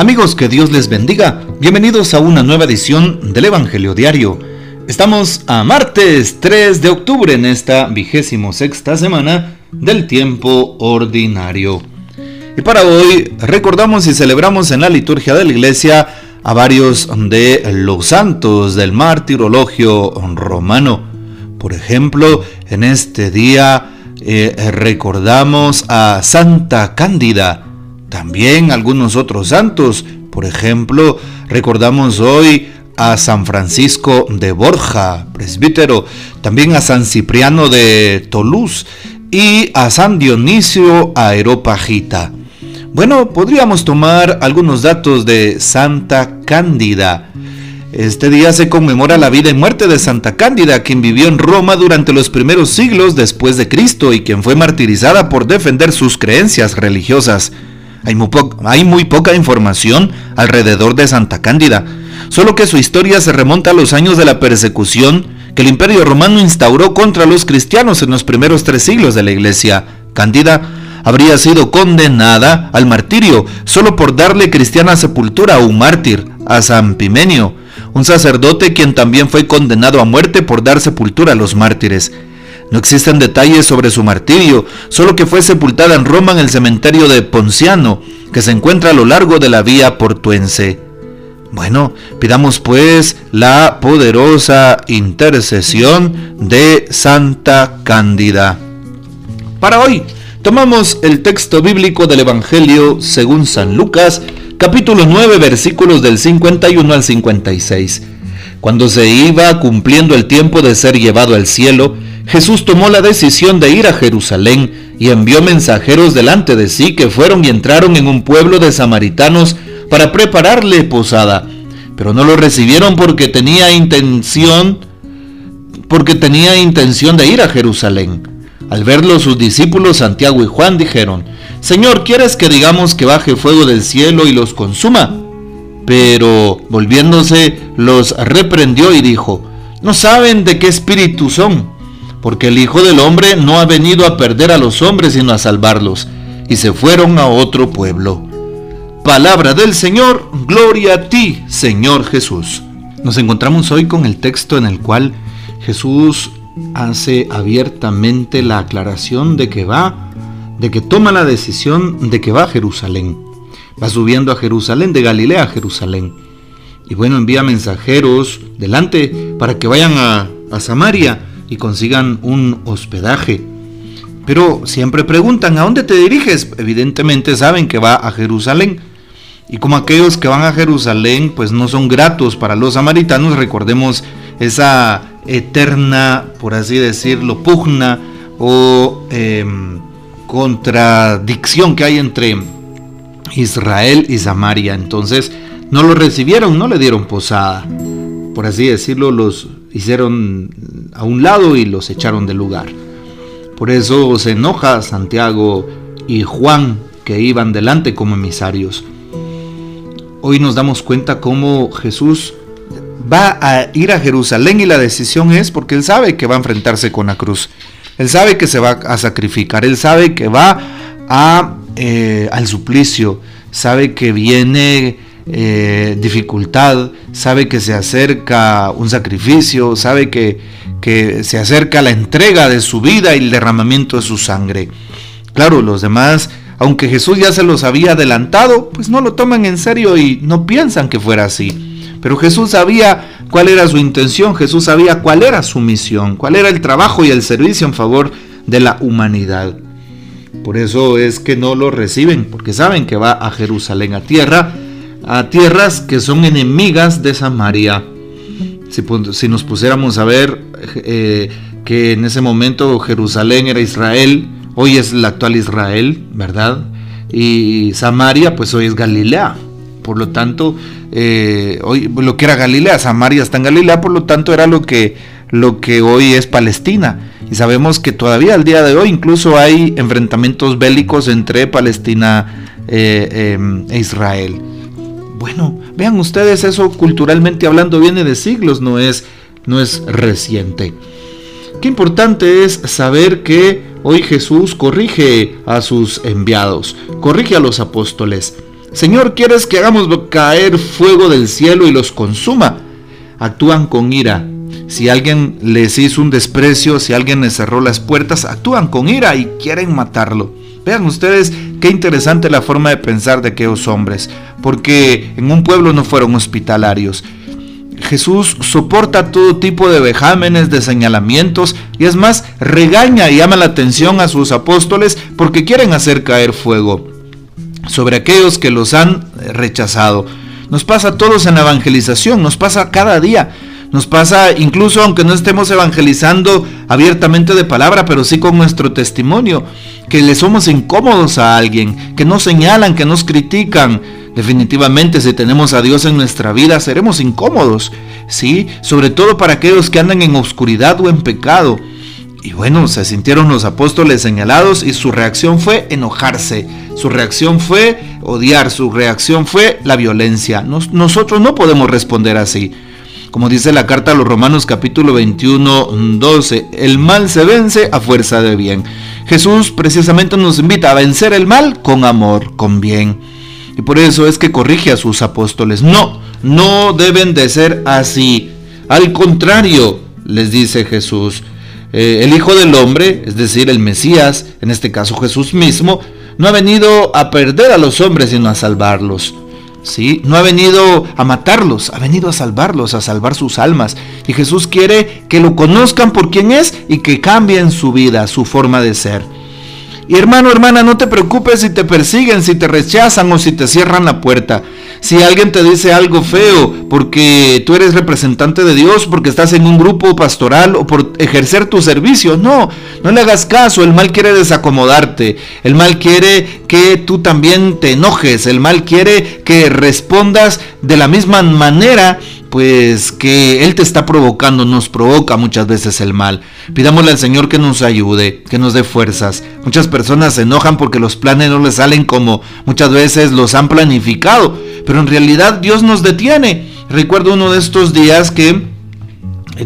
Amigos, que Dios les bendiga. Bienvenidos a una nueva edición del Evangelio Diario. Estamos a martes 3 de octubre en esta vigésimo sexta semana del tiempo ordinario. Y para hoy recordamos y celebramos en la liturgia de la iglesia a varios de los santos del martirologio romano. Por ejemplo, en este día eh, recordamos a Santa Cándida, también algunos otros santos. Por ejemplo, recordamos hoy a San Francisco de Borja, presbítero, también a San Cipriano de Toulouse y a San Dionisio Aeropagita. Bueno, podríamos tomar algunos datos de Santa Cándida. Este día se conmemora la vida y muerte de Santa Cándida, quien vivió en Roma durante los primeros siglos después de Cristo y quien fue martirizada por defender sus creencias religiosas. Hay muy, poca información alrededor de Santa Cándida, solo que su historia se remonta a los años de la persecución que el Imperio Romano instauró contra los cristianos en los primeros tres siglos de la Iglesia. Cándida habría sido condenada al martirio solo por darle cristiana sepultura a un mártir, a San Pimenio, un sacerdote quien también fue condenado a muerte por dar sepultura a los mártires. No existen detalles sobre su martirio, solo que fue sepultada en Roma en el cementerio de Ponciano, que se encuentra a lo largo de la vía portuense. Bueno, pidamos pues la poderosa intercesión de Santa Cándida. Para hoy, tomamos el texto bíblico del Evangelio según San Lucas, capítulo 9, versículos del 51 al 56. Cuando se iba cumpliendo el tiempo de ser llevado al cielo, Jesús tomó la decisión de ir a Jerusalén y envió mensajeros delante de sí que fueron y entraron en un pueblo de samaritanos para prepararle posada. Pero no lo recibieron porque tenía intención porque tenía intención de ir a Jerusalén. Al verlo sus discípulos Santiago y Juan dijeron, Señor, ¿quieres que digamos que baje fuego del cielo y los consuma? Pero volviéndose los reprendió y dijo, no saben de qué espíritu son porque el Hijo del Hombre no ha venido a perder a los hombres, sino a salvarlos. Y se fueron a otro pueblo. Palabra del Señor, gloria a ti, Señor Jesús. Nos encontramos hoy con el texto en el cual Jesús hace abiertamente la aclaración de que va, de que toma la decisión de que va a Jerusalén. Va subiendo a Jerusalén, de Galilea a Jerusalén. Y bueno, envía mensajeros delante para que vayan a, a Samaria y consigan un hospedaje. Pero siempre preguntan, ¿a dónde te diriges? Evidentemente saben que va a Jerusalén. Y como aquellos que van a Jerusalén pues no son gratos para los samaritanos, recordemos esa eterna, por así decirlo, pugna o em, contradicción que hay entre Israel y Samaria. Entonces no lo recibieron, no le dieron posada. Por así decirlo, los hicieron a un lado y los echaron del lugar. Por eso se enoja Santiago y Juan que iban delante como emisarios. Hoy nos damos cuenta cómo Jesús va a ir a Jerusalén y la decisión es porque él sabe que va a enfrentarse con la cruz. Él sabe que se va a sacrificar, él sabe que va a, eh, al suplicio, sabe que viene eh, dificultad, sabe que se acerca un sacrificio, sabe que, que se acerca la entrega de su vida y el derramamiento de su sangre. Claro, los demás, aunque Jesús ya se los había adelantado, pues no lo toman en serio y no piensan que fuera así. Pero Jesús sabía cuál era su intención, Jesús sabía cuál era su misión, cuál era el trabajo y el servicio en favor de la humanidad. Por eso es que no lo reciben, porque saben que va a Jerusalén a tierra a tierras que son enemigas de Samaria. Si, si nos pusiéramos a ver eh, que en ese momento Jerusalén era Israel, hoy es la actual Israel, ¿verdad? Y Samaria, pues hoy es Galilea. Por lo tanto, eh, hoy lo que era Galilea, Samaria está en Galilea, por lo tanto era lo que, lo que hoy es Palestina. Y sabemos que todavía al día de hoy incluso hay enfrentamientos bélicos entre Palestina eh, em, e Israel. Bueno, vean ustedes, eso culturalmente hablando viene de siglos, no es, no es reciente. Qué importante es saber que hoy Jesús corrige a sus enviados, corrige a los apóstoles. Señor, ¿quieres que hagamos caer fuego del cielo y los consuma? Actúan con ira. Si alguien les hizo un desprecio, si alguien les cerró las puertas, actúan con ira y quieren matarlo. Vean ustedes qué interesante la forma de pensar de aquellos hombres, porque en un pueblo no fueron hospitalarios. Jesús soporta todo tipo de vejámenes, de señalamientos y es más, regaña y llama la atención a sus apóstoles porque quieren hacer caer fuego sobre aquellos que los han rechazado. Nos pasa a todos en la evangelización, nos pasa cada día. Nos pasa incluso aunque no estemos evangelizando abiertamente de palabra, pero sí con nuestro testimonio, que le somos incómodos a alguien, que nos señalan, que nos critican. Definitivamente si tenemos a Dios en nuestra vida seremos incómodos, ¿sí? Sobre todo para aquellos que andan en oscuridad o en pecado. Y bueno, se sintieron los apóstoles señalados y su reacción fue enojarse, su reacción fue odiar, su reacción fue la violencia. nosotros no podemos responder así. Como dice la carta a los Romanos capítulo 21, 12, el mal se vence a fuerza de bien. Jesús precisamente nos invita a vencer el mal con amor, con bien. Y por eso es que corrige a sus apóstoles. No, no deben de ser así. Al contrario, les dice Jesús, eh, el Hijo del Hombre, es decir, el Mesías, en este caso Jesús mismo, no ha venido a perder a los hombres, sino a salvarlos. ¿Sí? No ha venido a matarlos, ha venido a salvarlos, a salvar sus almas. Y Jesús quiere que lo conozcan por quien es y que cambien su vida, su forma de ser. Y hermano, hermana, no te preocupes si te persiguen, si te rechazan o si te cierran la puerta. Si alguien te dice algo feo porque tú eres representante de Dios, porque estás en un grupo pastoral o por ejercer tu servicio, no, no le hagas caso. El mal quiere desacomodarte. El mal quiere que tú también te enojes. El mal quiere que respondas de la misma manera pues que Él te está provocando, nos provoca muchas veces el mal. Pidámosle al Señor que nos ayude, que nos dé fuerzas. Muchas personas se enojan porque los planes no les salen como muchas veces los han planificado, pero en realidad Dios nos detiene. Recuerdo uno de estos días que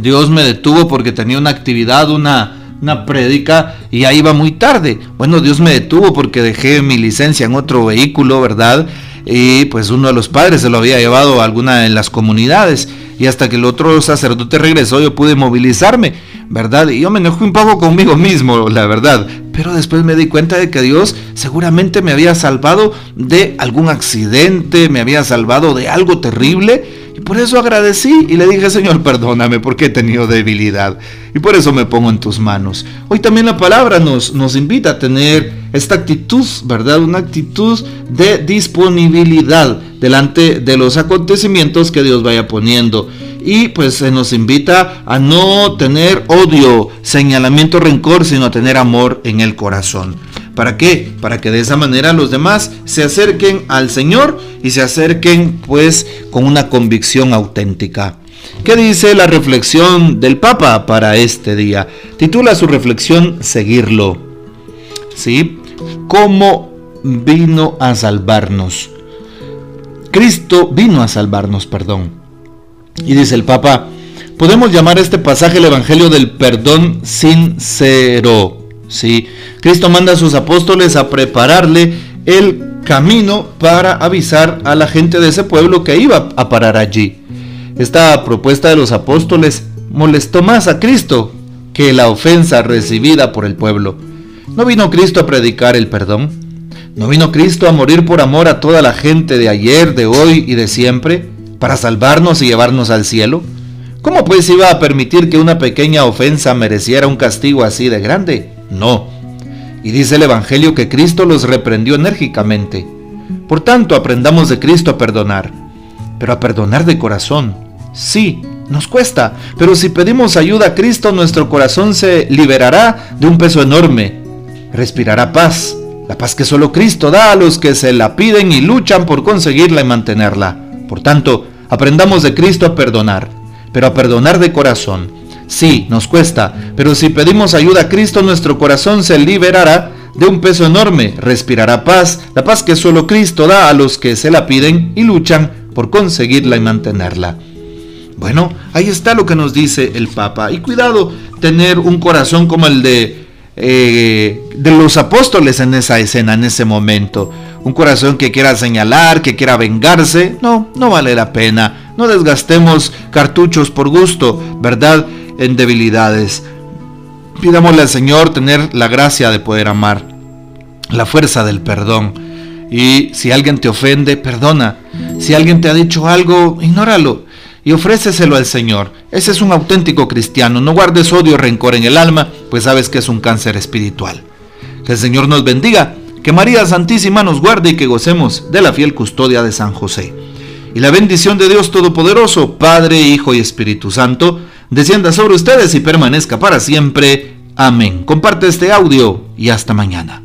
Dios me detuvo porque tenía una actividad, una, una prédica y ya iba muy tarde. Bueno, Dios me detuvo porque dejé mi licencia en otro vehículo, ¿verdad? y pues uno de los padres se lo había llevado a alguna de las comunidades y hasta que el otro sacerdote regresó yo pude movilizarme, ¿verdad? Y yo me enojé un poco conmigo mismo, la verdad, pero después me di cuenta de que Dios seguramente me había salvado de algún accidente, me había salvado de algo terrible y por eso agradecí y le dije, Señor, perdóname porque he tenido debilidad. Y por eso me pongo en tus manos. Hoy también la palabra nos, nos invita a tener esta actitud, ¿verdad? Una actitud de disponibilidad delante de los acontecimientos que Dios vaya poniendo. Y pues se nos invita a no tener odio, señalamiento, rencor, sino a tener amor en el corazón. ¿Para qué? Para que de esa manera los demás se acerquen al Señor y se acerquen pues con una convicción auténtica. ¿Qué dice la reflexión del Papa para este día? Titula su reflexión Seguirlo. ¿Sí? ¿Cómo vino a salvarnos? Cristo vino a salvarnos, perdón. Y dice el Papa, podemos llamar este pasaje el Evangelio del perdón sincero. ¿Sí? Cristo manda a sus apóstoles a prepararle el camino para avisar a la gente de ese pueblo que iba a parar allí. Esta propuesta de los apóstoles molestó más a Cristo que la ofensa recibida por el pueblo. ¿No vino Cristo a predicar el perdón? ¿No vino Cristo a morir por amor a toda la gente de ayer, de hoy y de siempre, para salvarnos y llevarnos al cielo? ¿Cómo pues iba a permitir que una pequeña ofensa mereciera un castigo así de grande? No. Y dice el Evangelio que Cristo los reprendió enérgicamente. Por tanto, aprendamos de Cristo a perdonar, pero a perdonar de corazón. Sí, nos cuesta, pero si pedimos ayuda a Cristo, nuestro corazón se liberará de un peso enorme. Respirará paz, la paz que solo Cristo da a los que se la piden y luchan por conseguirla y mantenerla. Por tanto, aprendamos de Cristo a perdonar, pero a perdonar de corazón Sí, nos cuesta, pero si pedimos ayuda a Cristo, nuestro corazón se liberará de un peso enorme, respirará paz, la paz que solo Cristo da a los que se la piden y luchan por conseguirla y mantenerla. Bueno, ahí está lo que nos dice el Papa. Y cuidado, tener un corazón como el de eh, de los apóstoles en esa escena, en ese momento. Un corazón que quiera señalar, que quiera vengarse, no, no vale la pena. No desgastemos cartuchos por gusto, ¿verdad? En debilidades. Pidámosle al Señor tener la gracia de poder amar, la fuerza del perdón. Y si alguien te ofende, perdona. Si alguien te ha dicho algo, ignóralo y ofréceselo al Señor. Ese es un auténtico cristiano. No guardes odio o rencor en el alma, pues sabes que es un cáncer espiritual. Que el Señor nos bendiga, que María Santísima nos guarde y que gocemos de la fiel custodia de San José. Y la bendición de Dios Todopoderoso, Padre, Hijo y Espíritu Santo, descienda sobre ustedes y permanezca para siempre. Amén. Comparte este audio y hasta mañana.